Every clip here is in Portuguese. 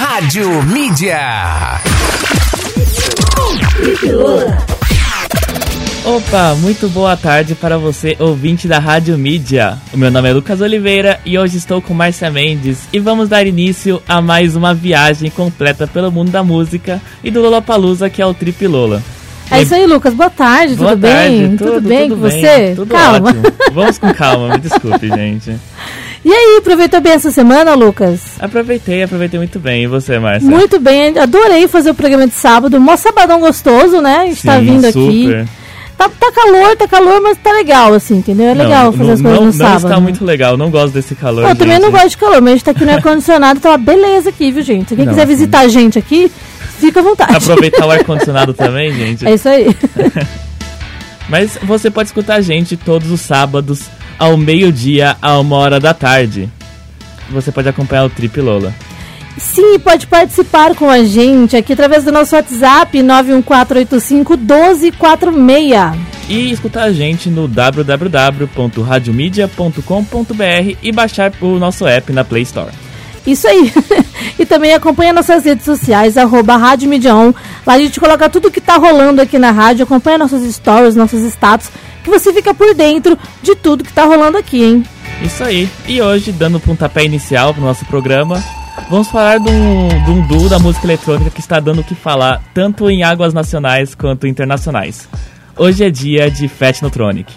Rádio Mídia. Opa, muito boa tarde para você, ouvinte da Rádio Mídia. O meu nome é Lucas Oliveira e hoje estou com Márcia Mendes e vamos dar início a mais uma viagem completa pelo mundo da música e do Lollapalooza que é o Trip Lola. É isso aí, Lucas. Boa tarde, Boa tudo tarde, bem? tudo, bem tudo com você? Tudo Calma. ótimo. Vamos com calma, me desculpe, gente. E aí, aproveitou bem essa semana, Lucas? Aproveitei, aproveitei muito bem. E você, Márcia? Muito bem, adorei fazer o programa de sábado. Mó sabadão gostoso, né? A gente tá Sim, vindo super. aqui. Tá, tá calor, tá calor, mas tá legal, assim, entendeu? É legal não, fazer não, as coisas não, no não sábado. está muito legal, não gosto desse calor. Eu também gente. não gosto de calor, mas a gente tá aqui no ar-condicionado, tá uma beleza aqui, viu, gente? Quem Não, quiser assim- visitar a gente aqui, fica à vontade. Aproveitar o ar-condicionado também, gente. É isso aí. Mas você pode escutar a gente todos os sábados, ao meio-dia, a uma hora da tarde. Você pode acompanhar o Trip Lola. Sim, pode participar com a gente aqui através do nosso WhatsApp 91485-1246. E escutar a gente no www.radiomedia.com.br e baixar o nosso app na Play Store. Isso aí. e também acompanha nossas redes sociais, arroba Rádio. Lá a gente coloca tudo que tá rolando aqui na rádio, acompanha nossas stories, nossos status, que você fica por dentro de tudo que tá rolando aqui, hein? Isso aí. E hoje, dando o pontapé inicial pro nosso programa, vamos falar de um, de um duo da música eletrônica que está dando o que falar, tanto em águas nacionais quanto internacionais. Hoje é dia de Fatnotronic.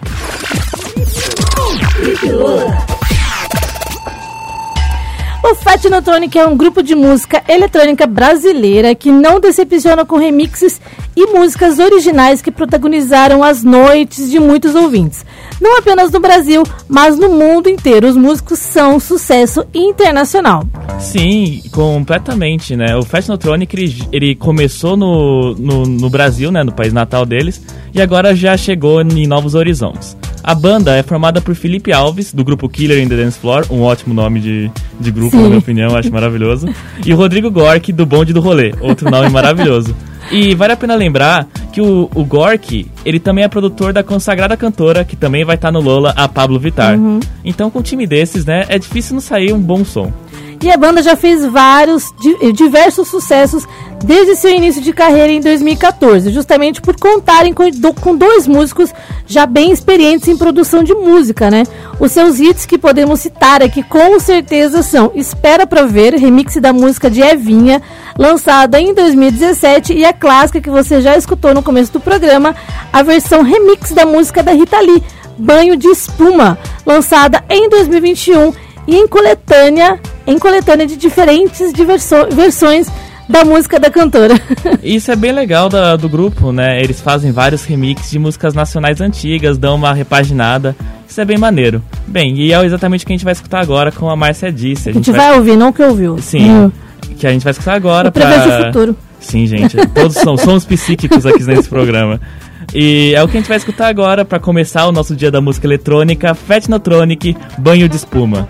O Fat Notonic é um grupo de música eletrônica brasileira que não decepciona com remixes e músicas originais que protagonizaram as noites de muitos ouvintes. Não apenas no Brasil, mas no mundo inteiro. Os músicos são sucesso internacional. Sim, completamente, né? O Fatnotronic, ele, ele começou no, no, no Brasil, né? No país natal deles, e agora já chegou em novos horizontes. A banda é formada por Felipe Alves, do grupo Killer in the Dance Floor, um ótimo nome de, de grupo, Sim. na minha opinião, acho maravilhoso. E o Rodrigo Gork, do Bonde do Rolê, outro nome maravilhoso. E vale a pena lembrar que o, o Gork, ele também é produtor da consagrada cantora, que também vai estar no Lola, a Pablo Vittar. Então, com um time desses, né, é difícil não sair um bom som. E a banda já fez vários, di- diversos sucessos desde seu início de carreira em 2014, justamente por contarem com dois músicos já bem experientes em produção de música, né? Os seus hits que podemos citar aqui com certeza são Espera Pra Ver, remix da música de Evinha, lançada em 2017, e a clássica que você já escutou no começo do programa, a versão remix da música da Rita Lee, Banho de Espuma, lançada em 2021 e em coletânea, em coletânea de diferentes versões da música da cantora. Isso é bem legal da- do grupo, né? Eles fazem vários remixes de músicas nacionais antigas, dão uma repaginada. Isso é bem maneiro. Bem, e é exatamente o que a gente vai escutar agora com a Márcia Disse. A gente vai ouvir, não o que ouviu. Sim, Hum. que a gente vai escutar agora Eu prevejo pra... o futuro. Sim, gente. Todos são somos psíquicos aqui nesse programa. E é o que a gente vai escutar agora pra começar o nosso dia da música eletrônica, Fatnotronic, Banho de Espuma.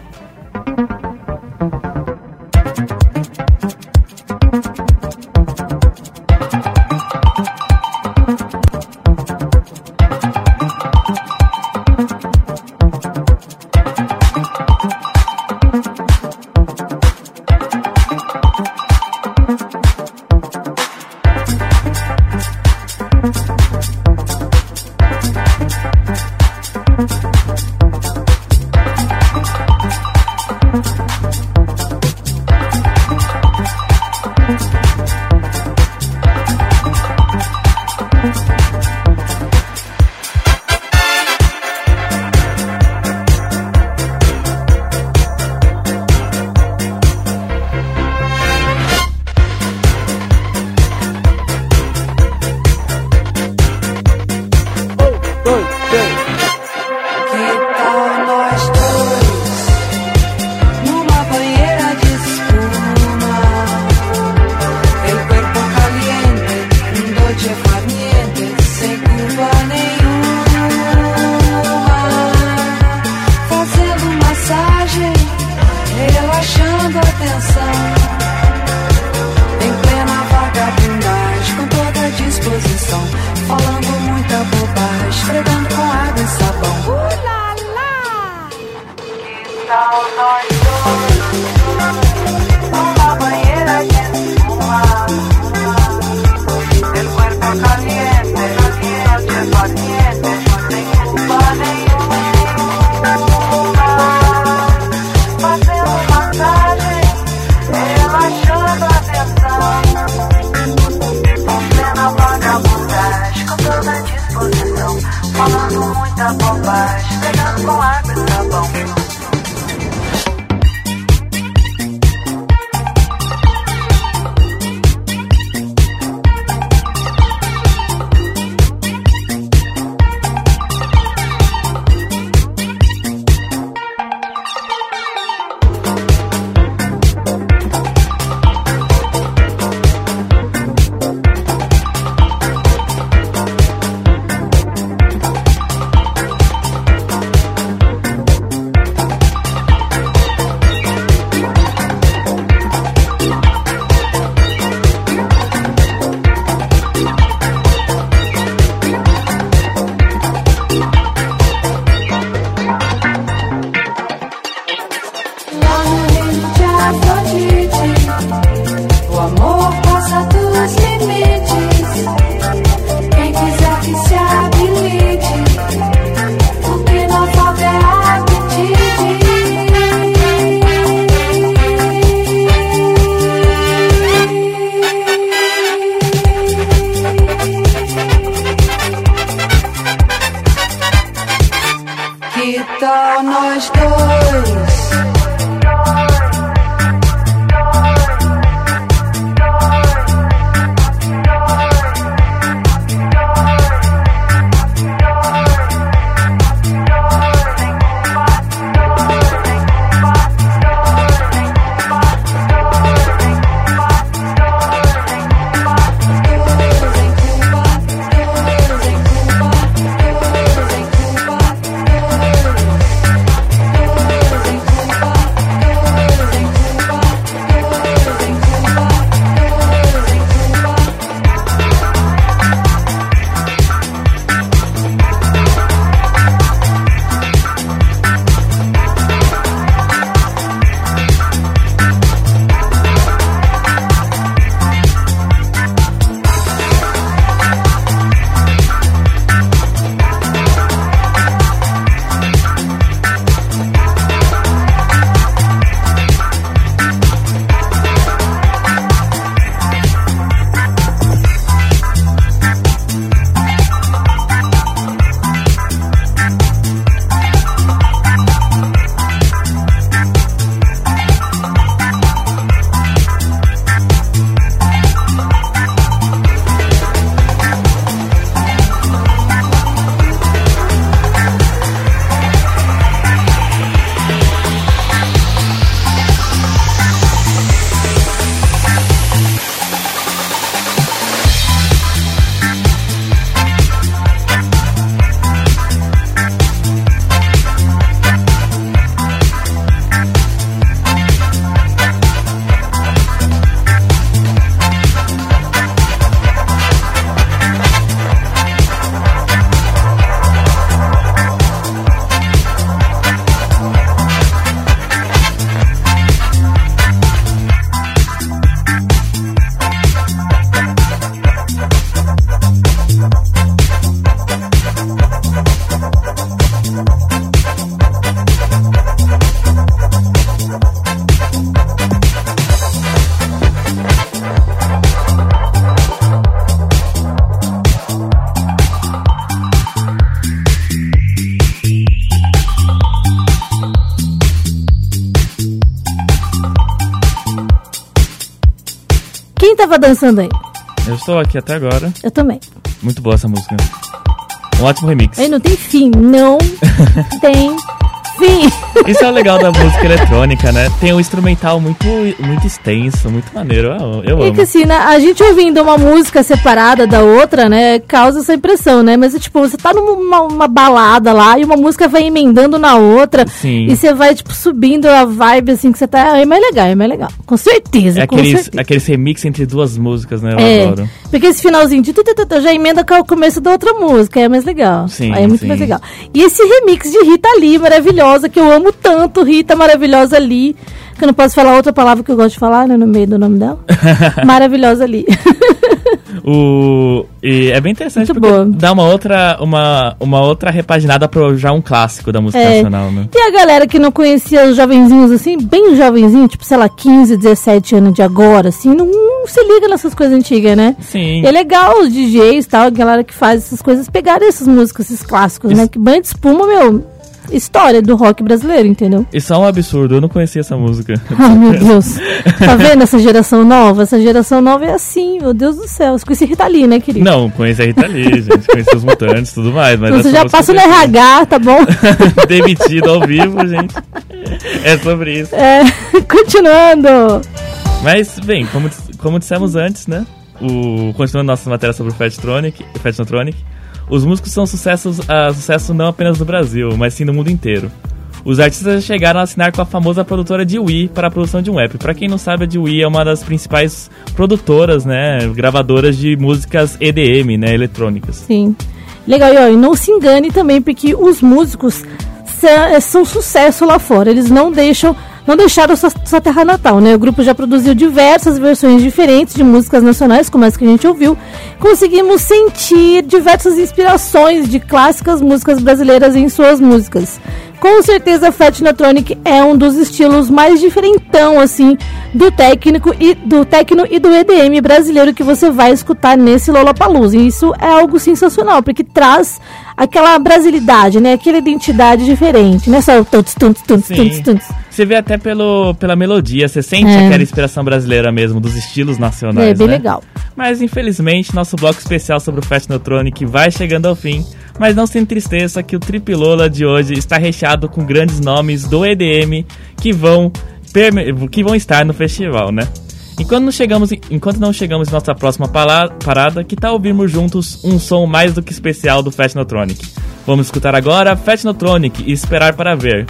Dançando aí? Eu estou aqui até agora. Eu também. Muito boa essa música. Um ótimo remix. Aí não tem fim. Não tem fim. Isso é o legal da música eletrônica, né? Tem um instrumental muito, muito extenso, muito maneiro. Eu, eu E amo. que assim, né, a gente ouvindo uma música separada da outra, né, causa essa impressão, né? Mas, tipo, você tá numa uma balada lá e uma música vai emendando na outra. Sim. E você vai, tipo, subindo a vibe, assim, que você tá... É mais legal, é mais legal. Com certeza, É com aqueles, certeza. aqueles remix entre duas músicas, né? Eu É, adoro. porque esse finalzinho de tu, tu, tu, já emenda com o começo da outra música, é mais legal. Sim, Aí é muito sim. mais legal. E esse remix de Rita Lee, maravilhosa, que eu amo tanto, Rita maravilhosa Lee, que eu não posso falar outra palavra que eu gosto de falar, né, no meio do nome dela. maravilhosa Lee. O, e é bem interessante Muito porque boa. dá uma outra, uma, uma outra repaginada pro já um clássico da música É. nacional, né? E a galera que não conhecia os jovenzinhos assim, bem jovenzinho, tipo, sei lá, 15, 17 anos de agora, assim, não, não se liga nessas coisas antigas, né? Sim. E é legal os DJs e tal, a galera que faz essas coisas, pegarem essas músicas, esses clássicos, né? Isso. Que banho de espuma, meu, história do rock brasileiro, entendeu? Isso é um absurdo, eu não conhecia essa música. Ai, meu Deus. Tá vendo essa geração nova? Essa geração nova é assim, meu Deus do céu. Você conhece Rita Lee, né, querido? Não, conheci a Rita Lee, gente, conheci os mutantes e tudo mais. Mas Então você já passa no. RH, tá bom? Demitido ao vivo, gente. É sobre isso. É, continuando. Mas, bem, como, como dissemos antes, né? O, continuando nossa matéria sobre o Fattronic, Fattronic, os músicos são sucessos, ah, sucesso não apenas no Brasil, mas sim no mundo inteiro. Os artistas chegaram a assinar com a famosa produtora Dewey para a produção de um app. Para quem não sabe, a Dewey é uma das principais produtoras, né, gravadoras de músicas EDM, né, eletrônicas. Sim. Legal, e, não se engane também, porque os músicos sa- são sucesso lá fora. Eles não deixam, não deixaram sua, sua terra natal, né? O grupo já produziu diversas versões diferentes de músicas nacionais, como essa que a gente ouviu. Conseguimos sentir diversas inspirações de clássicas músicas brasileiras em suas músicas. Com certeza, Fatinotronic é um dos estilos mais diferentão, assim, do técnico e do techno e do EDM brasileiro que você vai escutar nesse Lollapalooza. E isso é algo sensacional, porque traz aquela brasilidade, né? Aquela identidade diferente, né? Só tunts, tunts, Sim. tunts, tunts. Você vê até pelo, pela melodia, você sente É. aquela inspiração brasileira mesmo, dos estilos nacionais, É bem né? legal. Mas infelizmente nosso bloco especial sobre o Fatinotronic vai chegando ao fim. Mas não se entristeça que o Tripilola de hoje está recheado com grandes nomes do EDM que vão, que vão estar no festival, né? Enquanto não chegamos, enquanto não chegamos em nossa próxima parada, que tal ouvirmos juntos um som mais do que especial do Fatinotronic? Vamos escutar agora Fatinotronic e esperar para ver.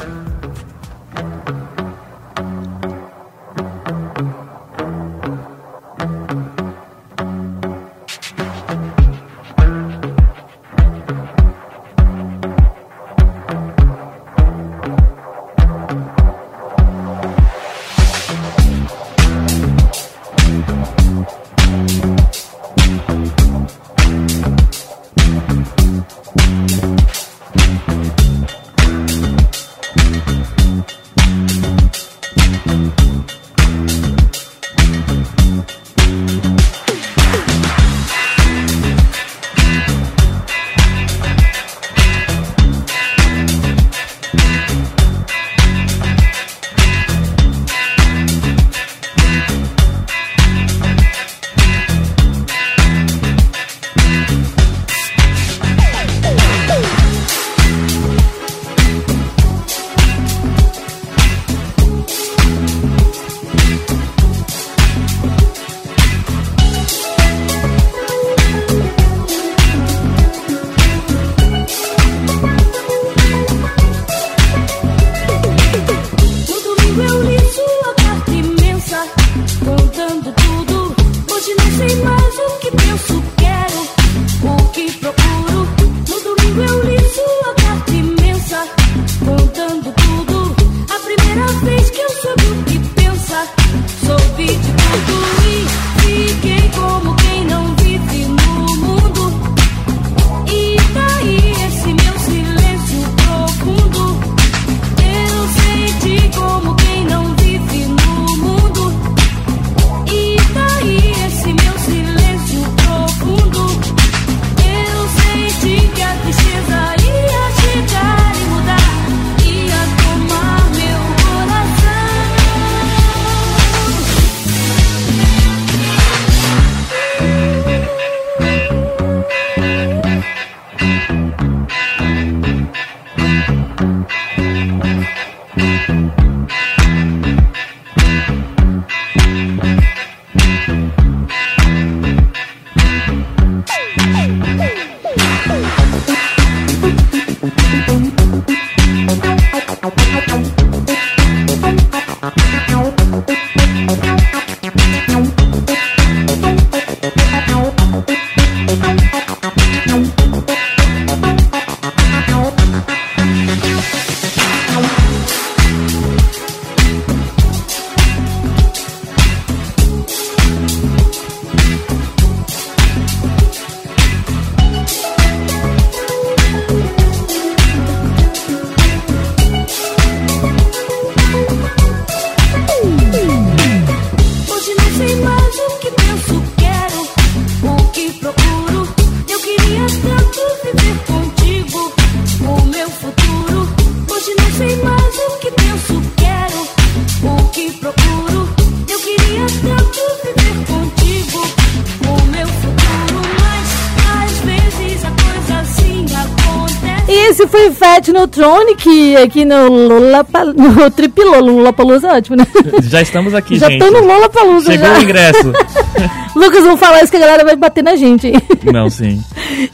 Fat Neutronic aqui no Lollapa, no Tripilolo, Lollapalooza é ótimo, né? Já estamos aqui, Já gente. tô no Lollapalooza Chegou já. o ingresso. Lucas, vamos falar isso que a galera vai bater na gente, hein? Não, sim.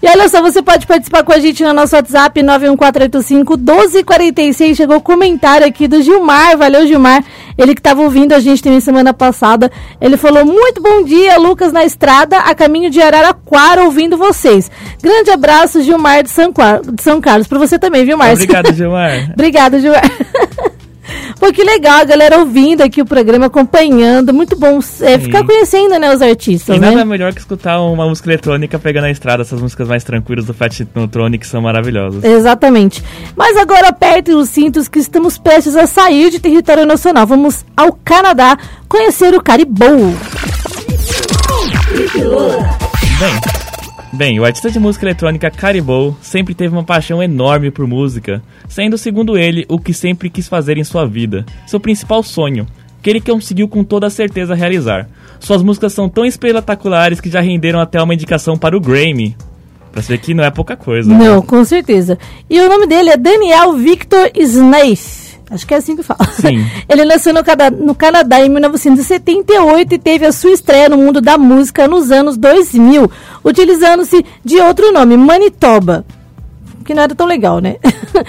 E olha só, você pode participar com a gente no nosso WhatsApp 91485-1246. Chegou o comentário aqui do Gilmar. Valeu, Gilmar. Ele que estava ouvindo a gente também semana passada. Ele falou: Muito bom dia, Lucas, na estrada, a caminho de Araraquara, ouvindo vocês. Grande abraço, Gilmar de São, de São Carlos. Para você também, viu, Márcio? Obrigado, Gilmar. Obrigada, Gilmar. Pô, que legal, a galera ouvindo aqui o programa, acompanhando. Muito bom é, ficar conhecendo, né, os artistas, E né? nada melhor que escutar uma música eletrônica pegando a estrada. Essas músicas mais tranquilas do Fat Neutronic são maravilhosas. Exatamente. Mas agora apertem os cintos que estamos prestes a sair de território nacional. Vamos ao Canadá conhecer o Caribou. Bem, bem, o artista de música eletrônica Caribou sempre teve uma paixão enorme por música, sendo, segundo ele, o que sempre quis fazer em sua vida, seu principal sonho, que ele conseguiu com toda certeza realizar. Suas músicas são tão espetaculares que já renderam até uma indicação para o Grammy. Pra ver que não é pouca coisa. né? Não, com certeza. E o nome dele é Daniel Victor Snaith. Acho que é assim que fala. Sim. Ele nasceu no, Cana- no Canadá em 1978 e teve a sua estreia no mundo da música nos anos 2000, utilizando-se de outro nome, Manitoba. Que não era tão legal, né?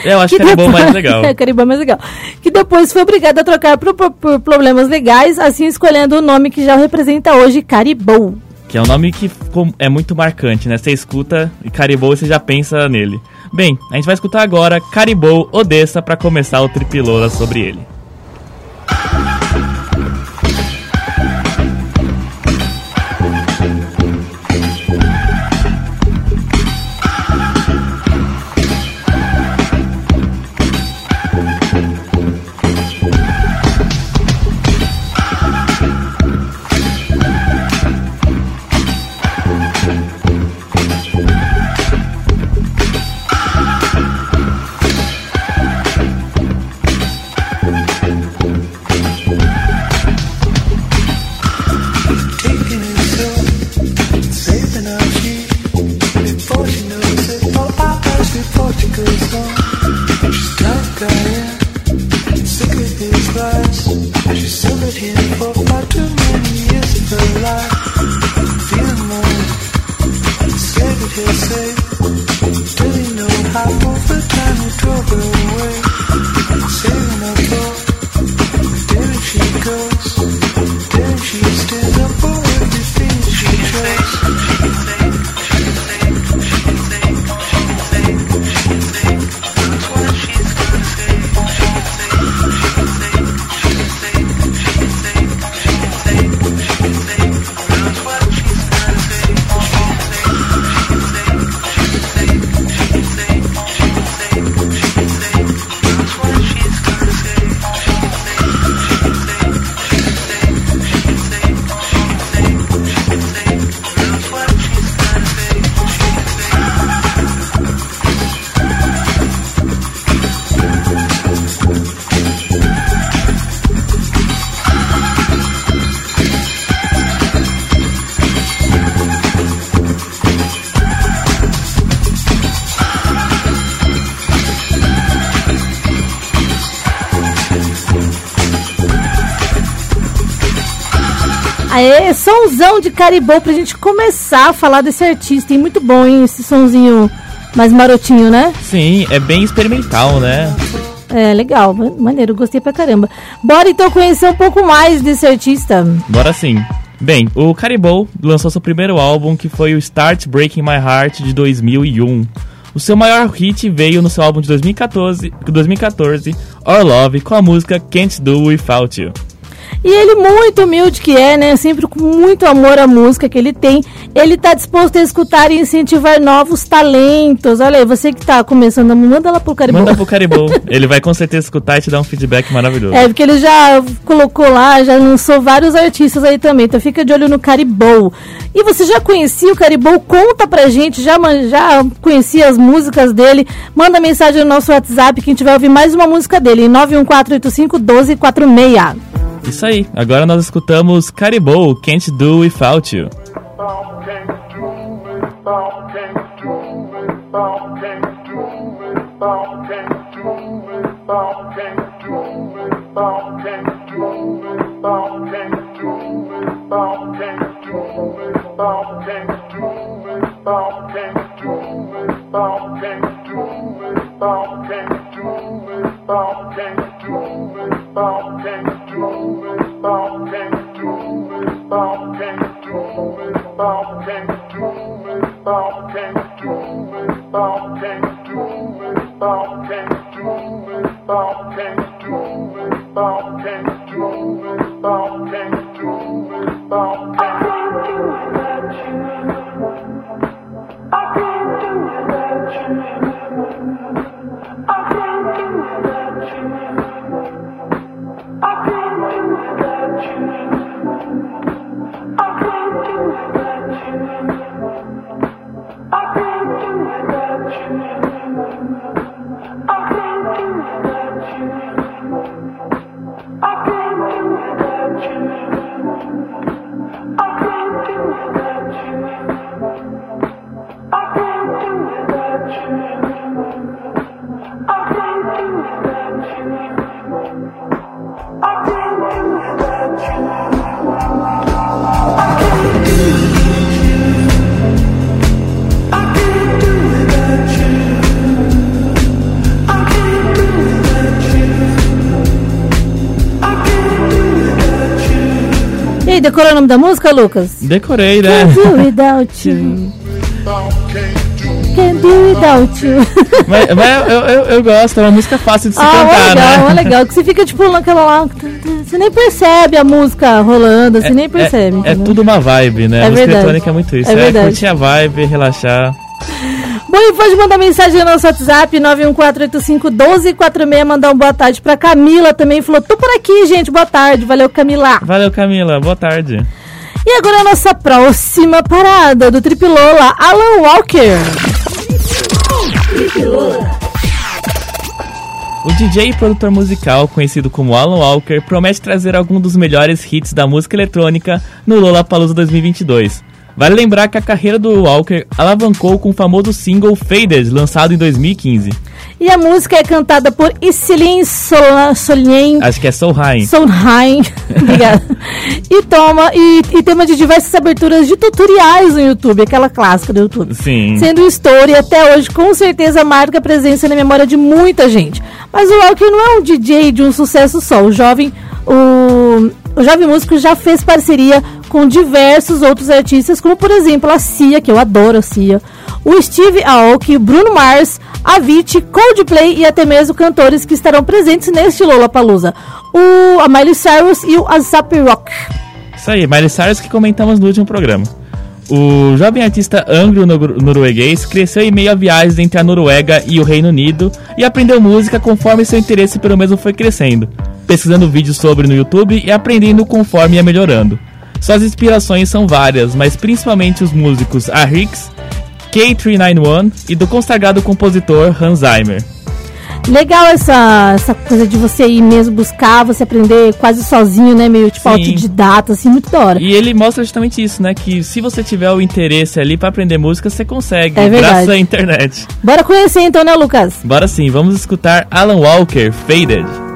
Eu acho Caribou depois- mais legal. é, Caribou é mais legal. Que depois foi obrigado a trocar por- por problemas legais, assim escolhendo o nome que já representa hoje, Caribou. Que é um nome que é muito marcante, né? Você escuta e Caribou você já pensa nele. Bem, a gente vai escutar agora Caribou Odessa pra começar o Tripilola sobre ele. De Caribou pra gente começar a falar desse artista. E muito bom, hein? Esse sonzinho mais marotinho, né? Sim, é bem experimental, né? É, legal, ma- maneiro, gostei pra caramba. Bora então conhecer um pouco mais desse artista. Bora sim. Bem, o Caribou lançou seu primeiro álbum, que foi o Start Breaking My Heart de 2001. O seu maior hit veio no seu álbum de 2014, 2014 Our Love, com a música Can't Do Without You. E ele, muito humilde que é, né? Sempre com muito amor à música que ele tem. Ele tá disposto a escutar e incentivar novos talentos. Olha aí, você que tá começando, manda lá pro Caribou. Manda pro Caribou, ele vai com certeza escutar e te dar um feedback maravilhoso. É, porque ele já colocou lá, já lançou vários artistas aí também. Então fica de olho no Caribou. E você já conhecia o Caribou? Conta pra gente, já, já conhecia as músicas dele? Manda mensagem no nosso WhatsApp que a gente vai ouvir mais uma música dele, em 91485-1246. Isso aí, agora nós escutamos Caribou, Can't Do Without You. Can't do without, can't do without. E decorou o nome da música, Lucas? Decorei, né? Can't do without you. Can't do without you. mas mas eu, eu, eu gosto, é uma música fácil de se ah, cantar, é legal, né? é legal. Que você fica tipo naquela lá. Você nem percebe a música rolando, você nem percebe. É, é tudo uma vibe, né? É a música verdade. eletrônica é muito isso. É É, verdade. curtir a vibe, relaxar. Bom, e pode mandar mensagem no nosso WhatsApp 914851246, mandar um boa tarde pra Camila também. Falou, tô por aqui, gente. Boa tarde. Valeu, Camila. Valeu, Camila. Boa tarde. E agora a nossa próxima parada do Tripilola, Alan Walker. O DJ e produtor musical, conhecido como Alan Walker, promete trazer algum dos melhores hits da música eletrônica no Lollapalooza 2022. Vale lembrar que a carreira do Walker alavancou com o famoso single Faded, lançado em 2015. E a música é cantada por Iselin Sol- Solien Acho que é Soul High. Sondheim. Obrigada. E toma e, e tema de diversas aberturas de tutoriais no YouTube, aquela clássica do YouTube. Sim. Sendo história até hoje com certeza marca presença na memória de muita gente. Mas o Walker não é um DJ de um sucesso só. O jovem, o, o jovem músico já fez parceria com diversos outros artistas, como por exemplo a Cia, que eu adoro a Cia, o Steve Aoki, Bruno Mars, Avicii, Coldplay e até mesmo cantores que estarão presentes neste Lollapalooza. O a Miley Cyrus e o Asap Rock. Isso aí, Miley Cyrus que comentamos no último programa. O jovem artista anglo-norueguês cresceu em meio a viagens entre a Noruega e o Reino Unido e aprendeu música conforme seu interesse pelo mesmo foi crescendo, pesquisando vídeos sobre no YouTube e aprendendo conforme ia melhorando. Suas inspirações são várias, mas principalmente os músicos Arix, K391 e do consagrado compositor Hans Zimmer. Legal essa, essa coisa de você ir mesmo buscar, você aprender quase sozinho, né? Meio tipo Sim. autodidata, assim, muito da hora. E ele mostra justamente isso, né? Que se você tiver o interesse ali pra aprender música, você consegue, É verdade. graças à internet. Bora conhecer então, né, Lucas? Bora sim, vamos escutar Alan Walker, Faded.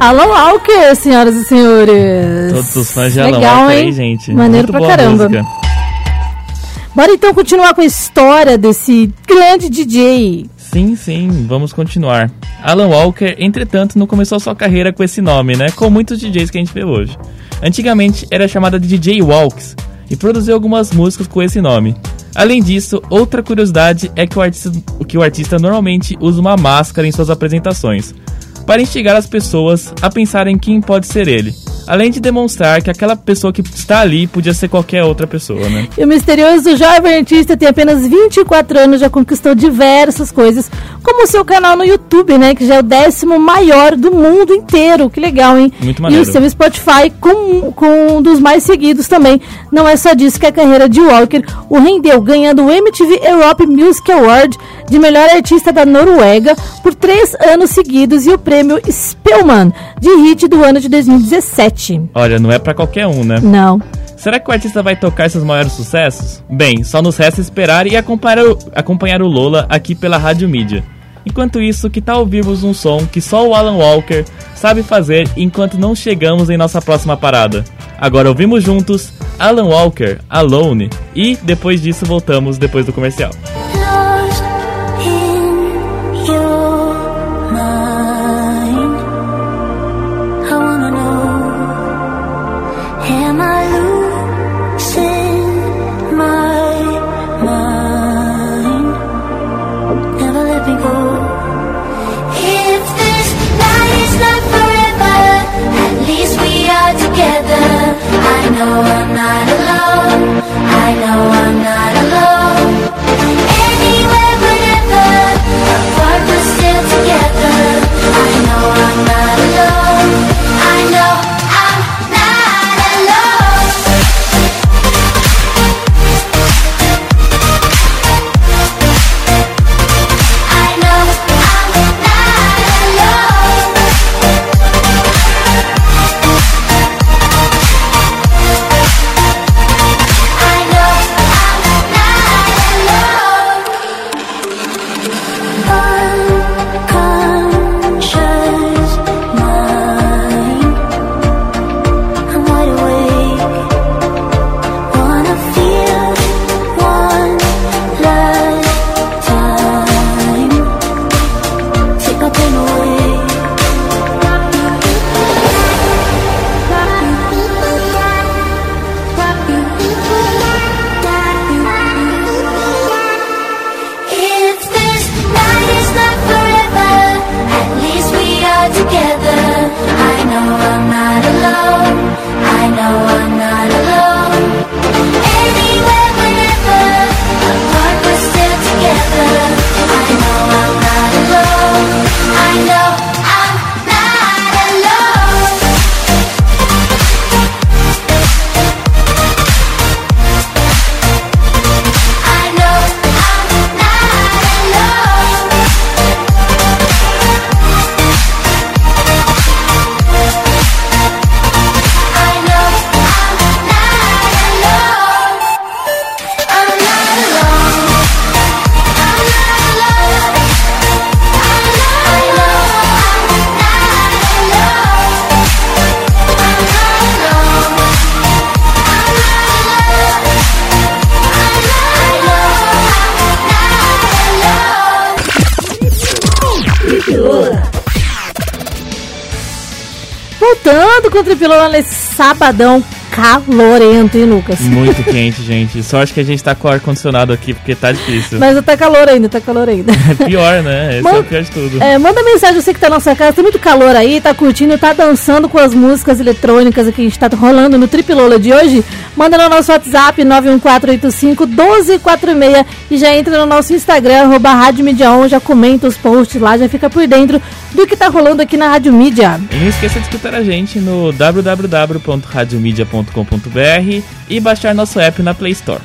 Alan Walker, senhoras e senhores. Todos os fãs de Alan Legal, Walker hein? aí, gente. Maneiro Muito pra caramba. música. Bora então continuar com a história desse grande DJ. Sim, sim, vamos continuar. Alan Walker, entretanto, não começou sua carreira com esse nome, né? Com muitos DJs que a gente vê hoje. Antigamente era chamada de DJ Walks e produziu algumas músicas com esse nome. Além disso, outra curiosidade é que o artista, que o artista normalmente usa uma máscara em suas apresentações, para instigar as pessoas a pensarem quem pode ser ele, além de demonstrar que aquela pessoa que está ali podia ser qualquer outra pessoa, né? E o misterioso jovem artista tem apenas 24 anos, já conquistou diversas coisas, como o seu canal no YouTube, né? Que já é o décimo maior do mundo inteiro. Que legal, hein? Muito E maneiro. o seu Spotify com, com um dos mais seguidos também. Não é só disso que a carreira de Walker o rendeu, ganhando o MTV Europe Music Award de melhor artista da Noruega por três anos seguidos e o prêmio Spelman de hit do ano de 2017. Olha, não é pra qualquer um, né? Não. Será que o artista vai tocar seus maiores sucessos? Bem, só nos resta esperar e acompanhar o, acompanhar o Lola aqui pela Rádio Mídia. Enquanto isso, que tal ouvirmos um som que só o Alan Walker sabe fazer enquanto não chegamos em nossa próxima parada? Agora ouvimos juntos Alan Walker, Alone, e depois disso voltamos depois do comercial. I know I'm not alone. Tripilona nesse sabadão calorento, hein, Lucas? Muito quente, gente. Sorte que a gente tá com o ar-condicionado aqui, porque tá difícil. Mas tá calor ainda, tá calor ainda. É pior, né? Esse é Mano, o pior de tudo. É, manda mensagem você que tá na nossa casa, tem muito calor aí, tá curtindo, tá dançando com as músicas eletrônicas que a gente tá rolando no Tripilola de hoje. Manda no nosso WhatsApp 91485-1246 e já entra no nosso Instagram, arroba Rádio Mídia On, já comenta os posts lá, já fica por dentro do que tá rolando aqui na Rádio Mídia. E não esqueça de escutar a gente no www.radiomedia.com.br e baixar nosso app na Play Store.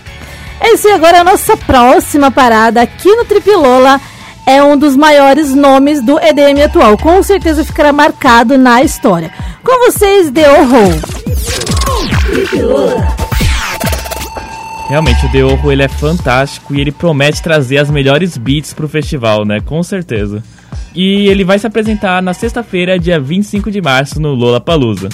É isso aí, agora a nossa próxima parada aqui no Tripilola é um dos maiores nomes do EDM atual. Com certeza ficará marcado na história. Com vocês, The Horror. Realmente, o The Orro, ele é fantástico e ele promete trazer as melhores beats pro festival, né? Com certeza. E ele vai se apresentar na sexta-feira, dia 25 de março, no Lollapalooza.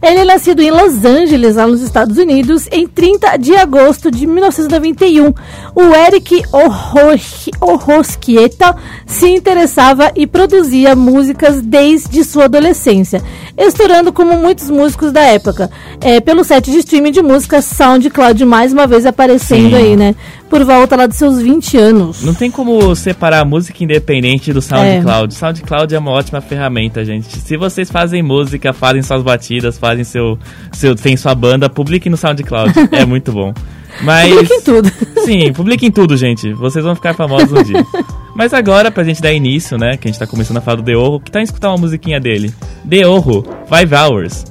Ele é nascido em Los Angeles, lá nos Estados Unidos, em 30 de agosto de 1991. O Eric Orrosquieta se interessava e produzia músicas desde sua adolescência, estourando como muitos músicos da época, é, pelo set de streaming de música SoundCloud, mais uma vez aparecendo Sim. aí, né? Por volta lá dos seus 20 anos. Não tem como separar a música independente do SoundCloud. SoundCloud é uma ótima ferramenta, gente. Se vocês fazem música, fazem suas batidas, fazem seu, seu tem sua banda, publique no SoundCloud. é muito bom. Mas Publiquem tudo. Sim, publiquem tudo, gente. Vocês vão ficar famosos um dia. Mas agora, pra gente dar início, né, que a gente tá começando a falar do The Orro, que tal escutar uma musiquinha dele? The Orro, Five Hours.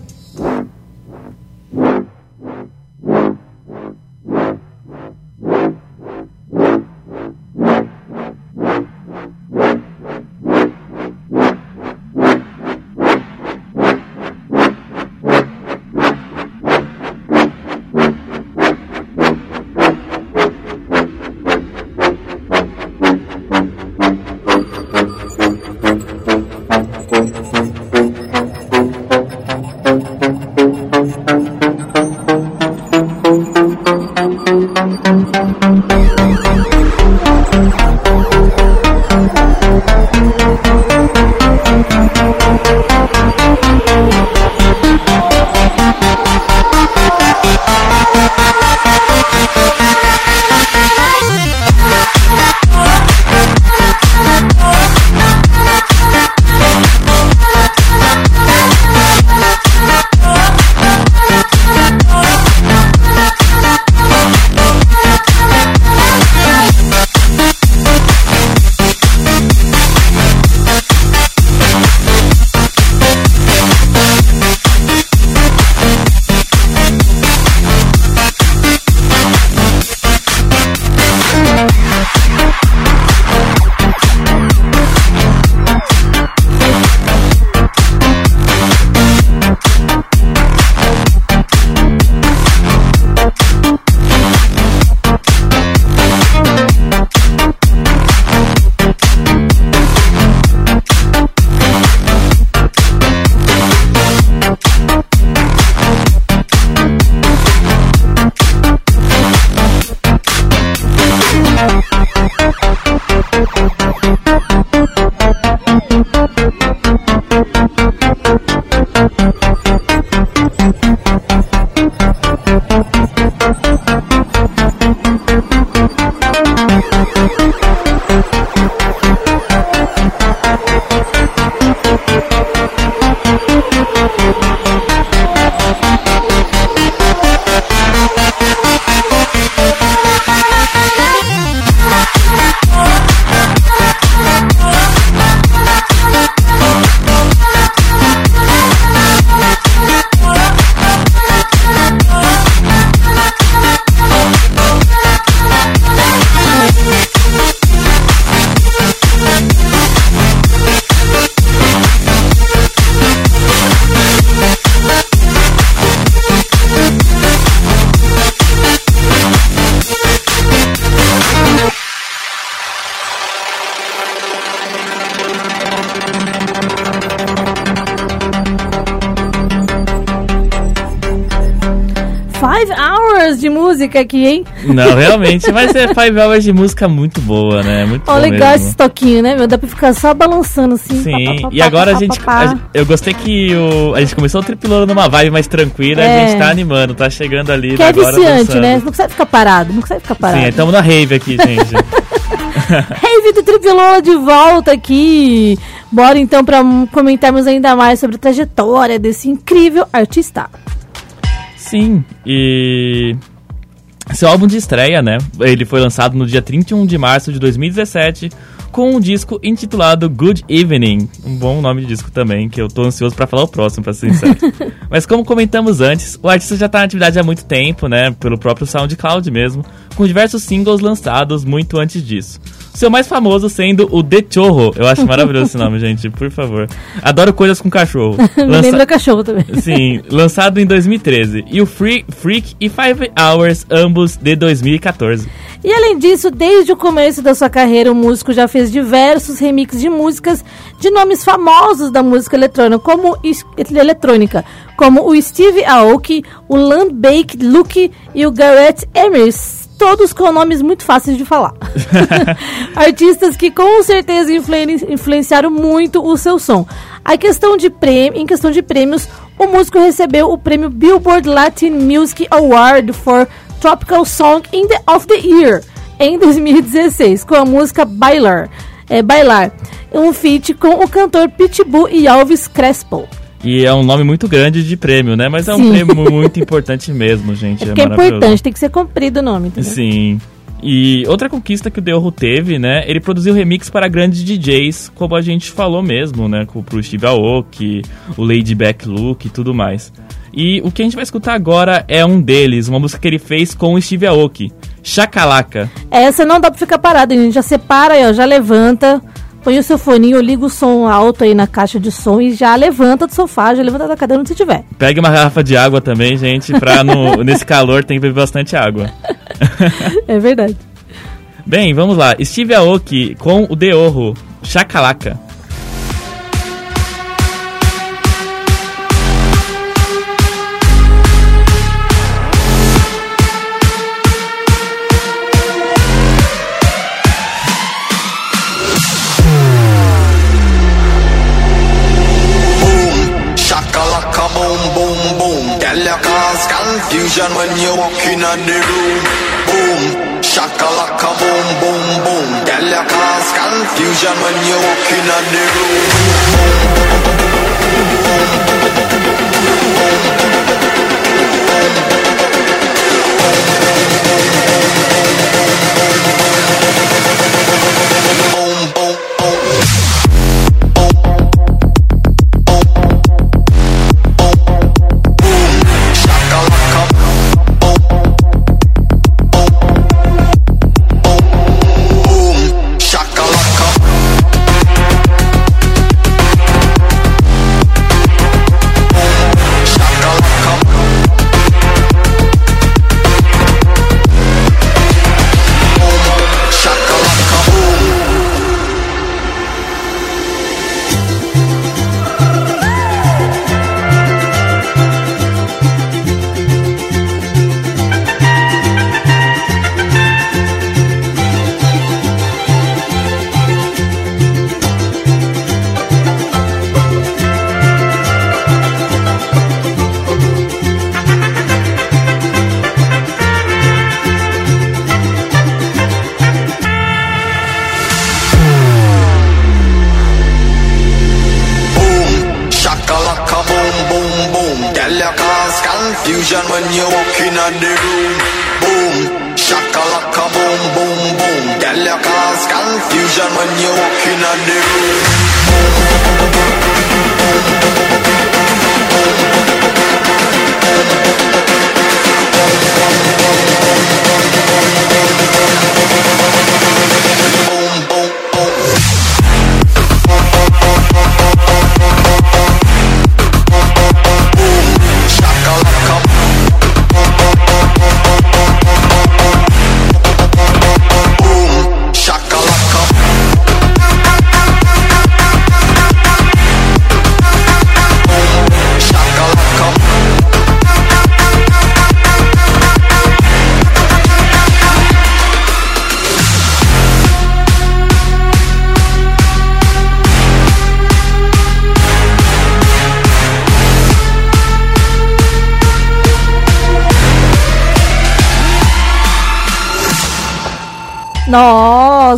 Música aqui, hein? Não, realmente, mas é Five Hours de música muito boa, né? Muito bom legal mesmo. esse toquinho, né, meu? Dá pra ficar só balançando assim. Sim, pá, pá, pá, e agora a gente, a gente- Eu gostei que o, a gente começou o tripiloro numa vibe mais tranquila, É. a gente tá animando, tá chegando ali Que é agora viciante, dançando. né? Você não consegue ficar parado, não consegue ficar parado. Sim, estamos na rave aqui, gente. Rave do Tripilola de volta aqui. Bora então pra hum, comentarmos ainda mais sobre a trajetória desse incrível artista. Sim, e. Seu álbum de estreia, né? Ele foi lançado no dia 31 de março de 2017 com um disco intitulado Good Evening. Um bom nome de disco também, que eu tô ansioso pra falar o próximo, pra ser sincero. Mas como comentamos antes, o artista já tá na atividade há muito tempo, né? Pelo próprio SoundCloud mesmo, com diversos singles lançados muito antes disso. Seu mais famoso sendo o The Chorro. Eu acho maravilhoso esse nome, gente, por favor. Adoro coisas com cachorro. Lança- lembra cachorro também. Sim, lançado em 2013. E o Free, Freak e Five Hours, ambos de 2014. E além disso, desde o começo da sua carreira, o músico já fez diversos remixes de músicas de nomes famosos da música eletrônica, como eletrônica, como o Steve Aoki, o Land Baked Luke e o Garrett Emery, todos com nomes muito fáceis de falar. Artistas que com certeza influen- influenciaram muito o seu som. A questão de prêmio, em questão de prêmios, o músico recebeu o prêmio Billboard Latin Music Award for Tropical Song in the, of the Year em 2016 com a música Bailar, é, Bailar, um feat com o cantor Pitbull e Elvis Crespo. E é um nome muito grande de prêmio, né? Mas é um Sim. prêmio muito importante mesmo, gente. É é maravilhoso. importante, tem que ser comprido o nome, entendeu? Sim. E outra conquista que o Deorro teve, né? Ele produziu remix para grandes DJs, como a gente falou mesmo, né? com- Pro Steve Aoki, o Lady Back Luke e tudo mais. E o que a gente vai escutar agora é um deles, uma música que ele fez com o Steve Aoki, Chacalaca. Essa não dá pra ficar parado, a gente já separa aí, ó, já levanta, põe o seu foninho, liga o som alto aí na caixa de som e já levanta do sofá, já levanta da cadeira onde você estiver. Pegue uma garrafa de água também, gente, pra no, nesse calor tem que beber bastante água. É verdade. Bem, vamos lá. Steve Aoki com o Deorro, Chacalaca. Confusion when you walk in a the room.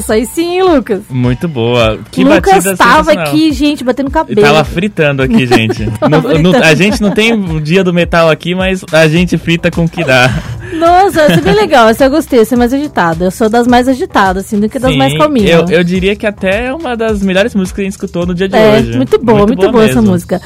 Nossa, aí sim, Lucas. Muito boa. Que Lucas batida tava sensacional. aqui, gente, batendo cabelo. tava fritando aqui, gente. Não- fritando. a gente não tem o dia do metal aqui, mas a gente frita com o que dá. Nossa, essa é bem legal. Essa eu gostei, essa é mais agitada. Eu sou das mais agitadas, assim, do que das Sim, mais calminhas. Eu, eu diria que até é uma das melhores músicas que a gente escutou no dia de É, hoje. muito boa, muito, boa, essa mesmo. música.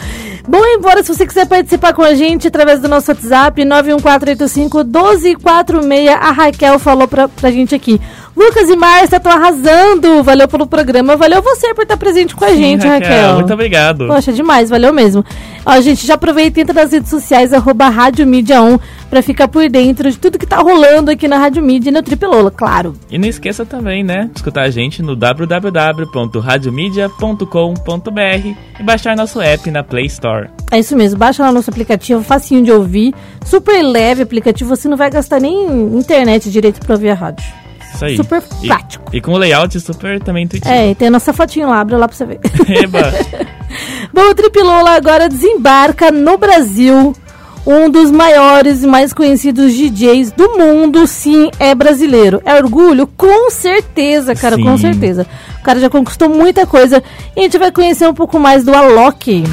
Bom, embora se você quiser participar com a gente através do nosso WhatsApp, 91485-1246, a Raquel falou pra, pra gente aqui. Lucas e Márcia, tô arrasando! Valeu pelo programa, valeu você por estar presente com a Sim, gente, Raquel. Muito obrigado. Poxa, demais, valeu mesmo. Ó, gente, já aproveita e entra nas redes sociais, arroba Rádio Mídia 1, pra ficar por dentro de tudo que tá rolando aqui na Rádio Mídia e no Tripelola, claro. E não esqueça também, né, de escutar a gente no www.radiomedia.com.br e baixar nosso app na Play Store. É isso mesmo, baixa lá nosso aplicativo, facinho de ouvir, super leve aplicativo, você não vai gastar nem internet direito pra ouvir a rádio. Isso aí. Super E- prático. E, com layout super também intuitivo. É, e tem a nossa fotinho lá, abre lá pra você ver. Eba! Bom, o Tripilola agora desembarca no Brasil. Um dos maiores e mais conhecidos DJs do mundo, sim, é brasileiro. É orgulho? Com certeza, cara, com Sim. certeza. O cara já conquistou muita coisa. E a gente vai conhecer um pouco mais do Alok.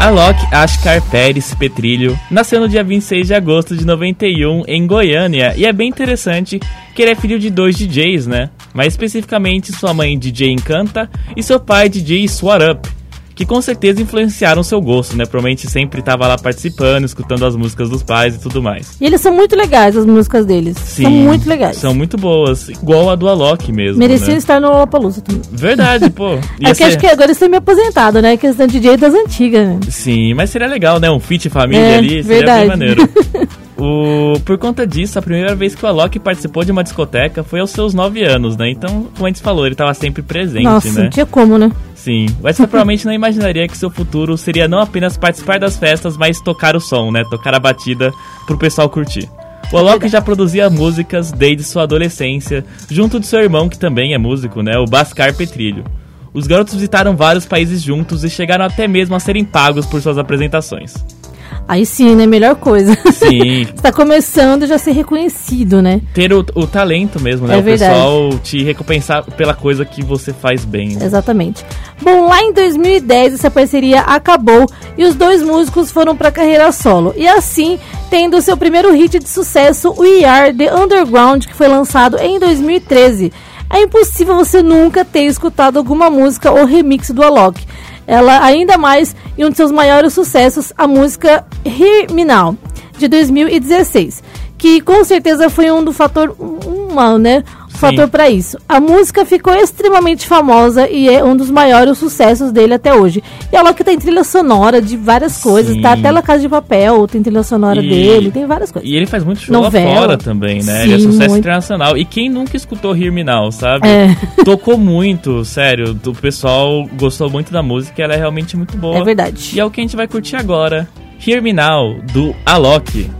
Alok Ashkar Pérez Petrilho nasceu no dia 26 de agosto de 91 em Goiânia e é bem interessante que ele é filho de dois DJs, né? Mais especificamente sua mãe DJ Encanta e seu pai DJ Swat Up, que com certeza influenciaram seu gosto, né? Provavelmente sempre estava lá participando, escutando as músicas dos pais e tudo mais. E eles são muito legais, as músicas deles. Sim, são muito legais. São muito boas, igual a do Alok mesmo. Mereciam né? estar no Lollapalooza também. Verdade, pô. Ia É que acho que agora eles têm me aposentado, né? Que eles são DJ das antigas, né? Sim, mas seria legal, né? Um feat família É, ali, seria verdade. bem maneiro. O, por conta disso, a primeira vez que o Alok participou de uma discoteca foi aos seus 9 anos, né? Então, como a gente falou, ele tava sempre presente, Nossa, né? não tinha como, né? Sim. Mas você provavelmente não imaginaria que seu futuro seria não apenas participar das festas, mas tocar o som, né? Tocar a batida pro pessoal curtir. O Alok já produzia músicas desde sua adolescência, junto de seu irmão, que também é músico, né? O Bascar Petrilho. Os garotos visitaram vários países juntos e chegaram até mesmo a serem pagos por suas apresentações. Aí sim, né? Melhor coisa. Sim, Você tá começando já a ser reconhecido, né? ter o, o talento mesmo, né? É o verdade. pessoal te recompensar pela coisa que você faz bem. né? Exatamente. Bom, lá em 2010 essa parceria acabou e os dois músicos foram pra carreira solo. E assim, tendo seu primeiro hit de sucesso, We Are The Underground, que foi lançado em 2013. É impossível você nunca ter escutado alguma música ou remix do Alok. Ela ainda mais em um de seus maiores sucessos, a música Now, de 2016, que com certeza foi um do fator um, né, fator para isso. A música ficou extremamente famosa e é um dos maiores sucessos dele até hoje. E ela que tem trilha sonora de várias coisas, Sim. tá até La Casa de Papel, tem trilha sonora E- dele, tem várias coisas. E ele faz muito show Novela. lá fora também, né? ele é Sim, sucesso muito. internacional. E quem nunca escutou Hear Me Now, sabe? É. Tocou muito, sério. O pessoal gostou muito da música, ela é realmente muito boa. É verdade. E é o que a gente vai curtir agora. Hear Me Now, do Alok.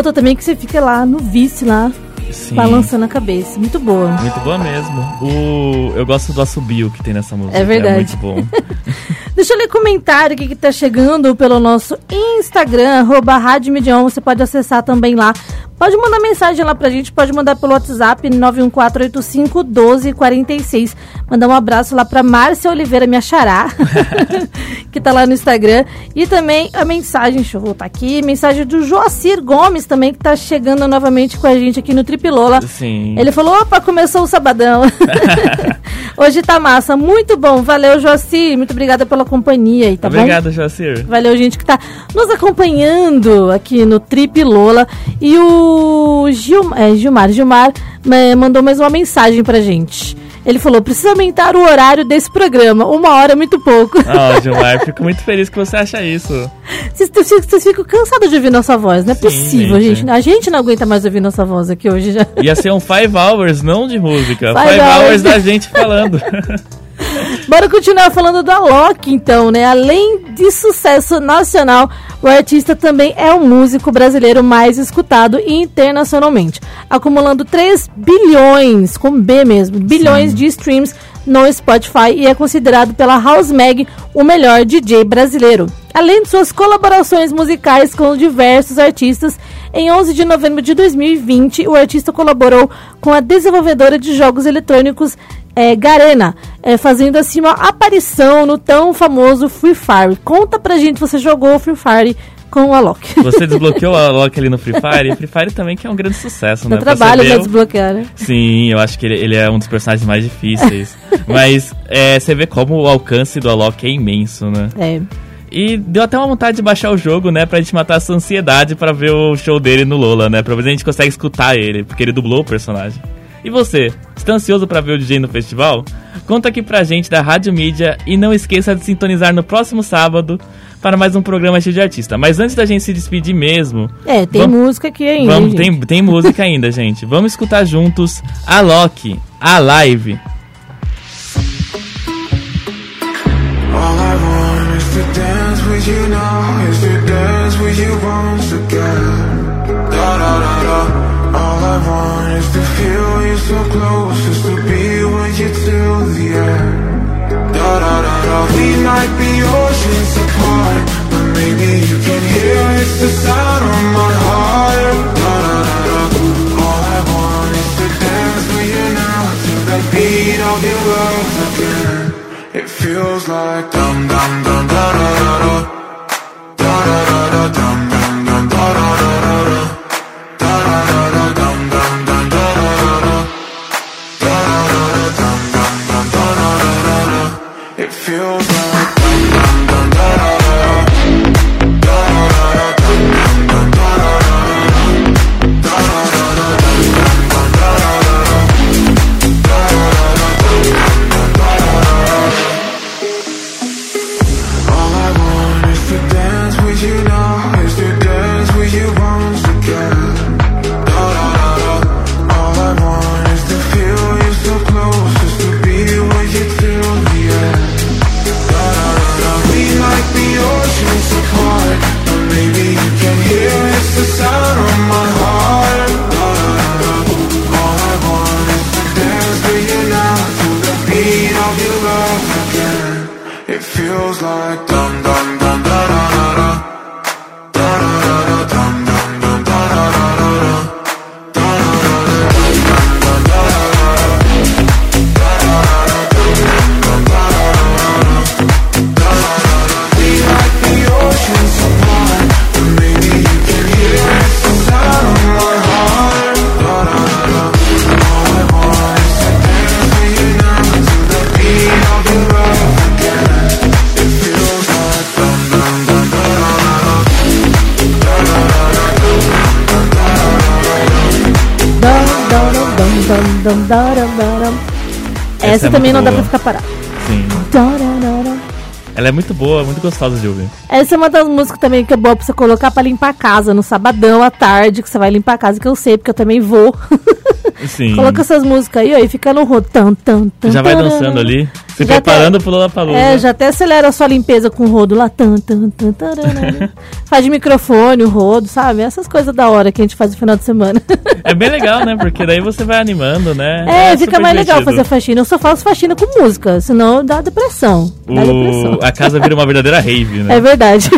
Outra também que você fica lá no vice lá, Sim. balançando a cabeça. Muito boa. Muito boa mesmo. O, eu gosto do assobio que tem nessa música. É verdade. muito bom. Deixa eu ler comentário aqui que tá chegando pelo nosso Instagram, arroba Rádio. Você pode acessar também lá. Pode mandar mensagem lá pra gente, pode mandar pelo WhatsApp 914851246. Mandar um abraço lá pra Márcia Oliveira, minha xará, que tá lá no Instagram. E também a mensagem, deixa eu voltar aqui, mensagem do Joacir Gomes também, que tá chegando novamente com a gente aqui no Tripilola. Sim. Ele falou, opa, começou o sabadão. Hoje tá massa, muito bom. Valeu, Joacir, muito obrigada pela companhia aí, tá bom? Obrigado, Jacir. Valeu, gente que tá nos acompanhando aqui no Trip Lola. E o Gil, é, Gilmar, Gilmar mandou mais uma mensagem pra gente. Ele falou: precisa aumentar o horário desse programa. Uma hora é muito pouco. Ó, Gilmar, fico muito feliz que você acha isso. Vocês, vocês- vocês ficam cansados de ouvir nossa voz, não é Sim, possível, gente. gente. A gente não aguenta mais ouvir nossa voz aqui hoje já. Ia ser um five hours, não de música. Five Five, hours. hours da gente falando. Bora continuar falando do Alok, então, né? Além de sucesso nacional, o artista também é o músico brasileiro mais escutado internacionalmente, acumulando 3 bilhões, com B mesmo, bilhões de streams no Spotify e é considerado pela House Mag o melhor DJ brasileiro. Além de suas colaborações musicais com diversos artistas, em 11 de novembro de 2020, o artista colaborou com a desenvolvedora de jogos eletrônicos é, Garena, é, fazendo assim uma aparição no tão famoso Free Fire. Conta pra gente, você jogou Free Fire com o Alok. Você desbloqueou a Loki ali no Free Fire. Free Fire também que é um grande sucesso, Dá né? Trabalho pra o- desbloquear, né? Sim, eu acho que ele, ele é um dos personagens mais difíceis. Mas é, você vê como o alcance do Alok é imenso, né? É. E deu até uma vontade de baixar o jogo, né? Pra gente matar essa ansiedade pra ver o show dele no Lola, né? Pra ver se a gente consegue escutar ele, porque ele dublou o personagem. E você, está ansioso pra ver o DJ no festival? Conta aqui pra gente da Rádio Mídia e não esqueça de sintonizar no próximo sábado para mais um programa cheio de artista. Mas antes da gente se despedir mesmo, É, tem Vamos- música aqui ainda. vamos, tem, tem música ainda, gente. Vamos escutar juntos a Loki, a live. All I want is to dance with you now, is to dance with you once again. Da da da da. All I want is to feel you so close, just to be with you till the end. Da da da da. We might be oceans apart, but maybe you can hear it's the sound of my heart. Da da da da. All I want is to dance with you now, to the beat of your love again. It feels like dum dum dum da da da da gostosa de ouvir. Essa é uma das músicas também que é boa pra você colocar pra limpar a casa no sabadão à tarde, que você vai limpar a casa, que eu sei, porque eu também vou. Sim. Coloca essas músicas aí, ó, e fica no tan, tan, Já vai dançando ali. Se Já preparando até- pro Lollapalooza. É, já até acelera a sua limpeza com o rodo lá. Tan, tan, tan, tarana. faz de microfone o rodo, sabe? Essas coisas da hora que a gente faz no final de semana. É bem legal, né? Porque daí você vai animando, né? É, fica super mais legal divertido. fazer faxina. Eu só faço faxina com música, senão dá depressão. Dá depressão. O... A casa vira uma verdadeira rave, né? É verdade.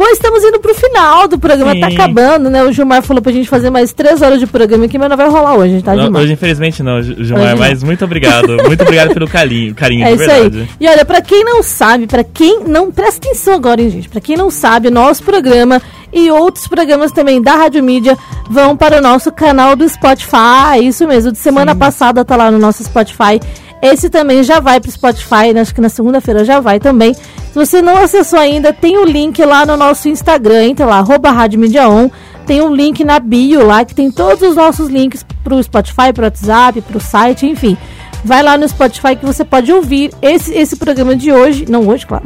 Bom, estamos indo pro final do programa, tá Sim. acabando, né? O Gilmar falou pra gente fazer mais três horas de programa aqui, mas não vai rolar hoje, tá, Não, Gilmar? hoje, infelizmente, não, Gilmar, Hoje não. mas muito obrigado. Muito obrigado pelo carinho, carinho É de isso verdade. aí. E olha, pra quem não sabe, pra quem não. Presta atenção agora, hein, gente. Pra quem não sabe, nosso programa e outros programas também da Rádio Mídia vão para o nosso canal do Spotify. Isso mesmo, de semana passada tá lá no nosso Spotify. Esse também já vai pro Spotify, né? acho que na segunda-feira já vai também. Se você não acessou ainda, tem o link lá no nosso Instagram, entra lá, arroba Rádio On. Tem um link na bio lá que tem todos os nossos links pro Spotify, pro WhatsApp, pro site, enfim. Vai lá no Spotify que você pode ouvir esse, esse programa de hoje. Não hoje, claro.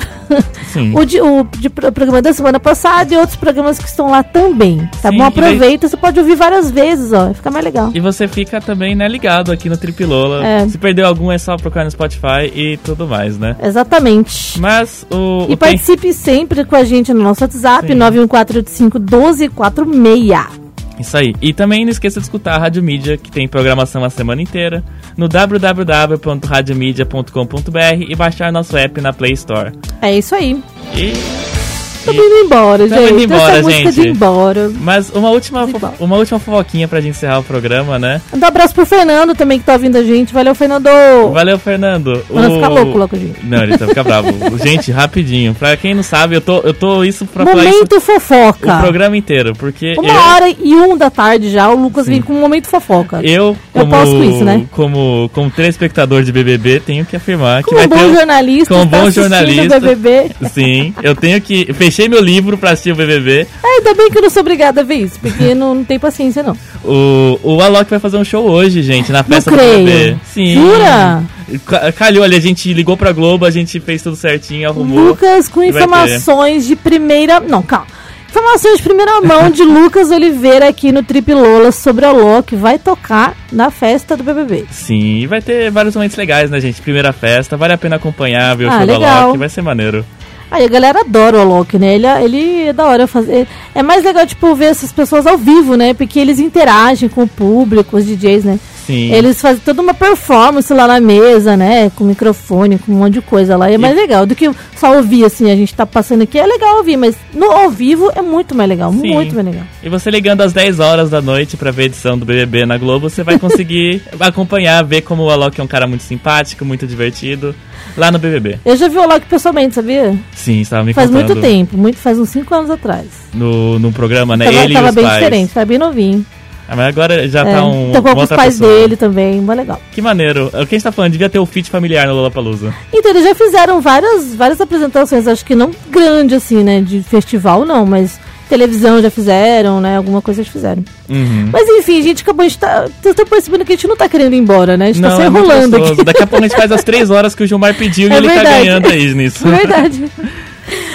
Sim. o, de, o de pro- programa da semana passada e outros programas que estão lá também. Tá Sim, bom? Aproveita, você pode ouvir várias vezes, ó. Fica mais legal. E você fica também, né, ligado aqui no Tripilola. É. Se perdeu algum, é só procurar no Spotify e tudo mais, né? Exatamente. Mas o. E o tem- participe sempre com a gente no nosso WhatsApp, Sim. 91485-1246. Isso aí. E também não esqueça de escutar a Rádio Mídia, que tem programação a semana inteira, no www.radiomedia.com.br e baixar nosso app na Play Store. É isso aí. E. Tamo e- indo embora, Tamo gente. indo embora, Essa de gente. ir embora. Mas uma última, Igual. uma última fofoquinha pra gente encerrar o programa, né? Um abraço pro Fernando também, que tá ouvindo a gente. Valeu, Fernando. Valeu, Fernando. Pra não ficar louco a gente. Não, ele tá ficar bravo. gente, rapidinho. Pra quem não sabe, eu tô, eu tô isso pra falar isso Momento fofoca. o programa inteiro, porque Uma eu, hora e um da tarde já, o Lucas Sim. vem com um momento fofoca. eu, Eu como, posso com isso, né? como, como telespectador de BBB, tenho que afirmar que Como vai um bom ter... um- jornalista, como está bom assistindo jornalista. o BBB. Sim, eu tenho que... Fechei meu livro pra assistir o BBB. Ah, ainda bem que eu não sou obrigada a ver isso, porque não, não tem paciência, não. O, o Alok vai fazer um show hoje, gente, na festa do. BBB. Sim. Jura? Ca- Calhou ali, a gente ligou pra Globo, a gente fez tudo certinho, arrumou. Lucas com informações de primeira. Não, calma. Informações de primeira mão de Lucas Oliveira aqui no Trip Lola sobre a Ló, que vai tocar na festa do BBB. Sim, e vai ter vários momentos legais, né, gente? Primeira festa, vale a pena acompanhar, ver o Ah, show do legal. Alok, vai ser maneiro. Aí a galera adora o Alok, né? Ele, ele é da hora fazer. É mais legal, tipo, ver essas pessoas ao vivo, né? Porque eles interagem com o público, os DJs, né? Sim. Eles fazem toda uma performance lá na mesa, né? Com microfone, com um monte de coisa lá. E é mais legal do que só ouvir, assim, a gente tá passando aqui. É legal ouvir, mas no ao vivo é muito mais legal. Sim. Muito mais legal. E você ligando às 10 horas da noite pra ver a edição do BBB na Globo, você vai conseguir acompanhar, ver como o Alok é um cara muito simpático, muito divertido, lá no BBB. Eu já vi o Alok pessoalmente, sabia? Sim, estava me Faz contando. muito tempo, muito, faz uns 5 anos atrás. No, no programa, né? tava Ele tava e os bem pais. diferente, tava bem novinho. Ah, mas agora já É, tá um. tocou uma com os pais pessoa. dele também, muito legal. Que maneiro. O que a gente tá falando? Devia ter o feat familiar no Lollapalooza. Então, eles já fizeram várias, várias apresentações, acho que não grande assim, né? De festival, não, mas televisão já fizeram, né? Alguma coisa já fizeram. Uhum. Mas enfim, a gente acabou de tá, percebendo que a gente não tá querendo ir embora, né? A gente tá Não, só é muito enrolando aqui. Daqui a pouco a gente faz as três horas que o Gilmar pediu É e ele tá verdade. ganhando aí nisso. Verdade.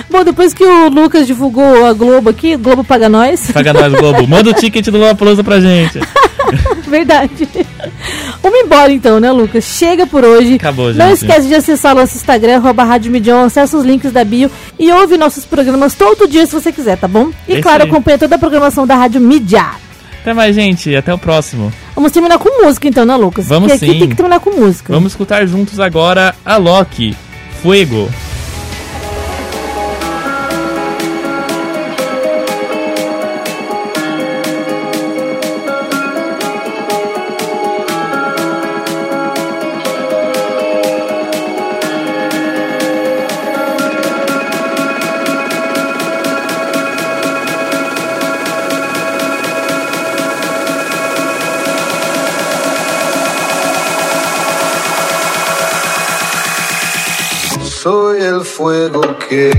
Bom, depois que o Lucas divulgou a Globo aqui, o Globo paga nós. Paga nós, Globo. Manda o ticket do Lollapalooza pra gente. Verdade. Vamos embora então, né, Lucas? Chega por hoje. Acabou, Não gente. esquece de acessar nosso Instagram, arroba Rádio Midion, acessa os links da bio e ouve nossos programas todo dia se você quiser, tá bom? E isso claro, aí. acompanha toda a programação da Rádio Mídia. Até mais, gente. Até o próximo. Vamos terminar com música então, né, Lucas? Vamos Porque aqui sim. tem que terminar com música. Vamos escutar juntos agora a Loki. Fuego. Fuego que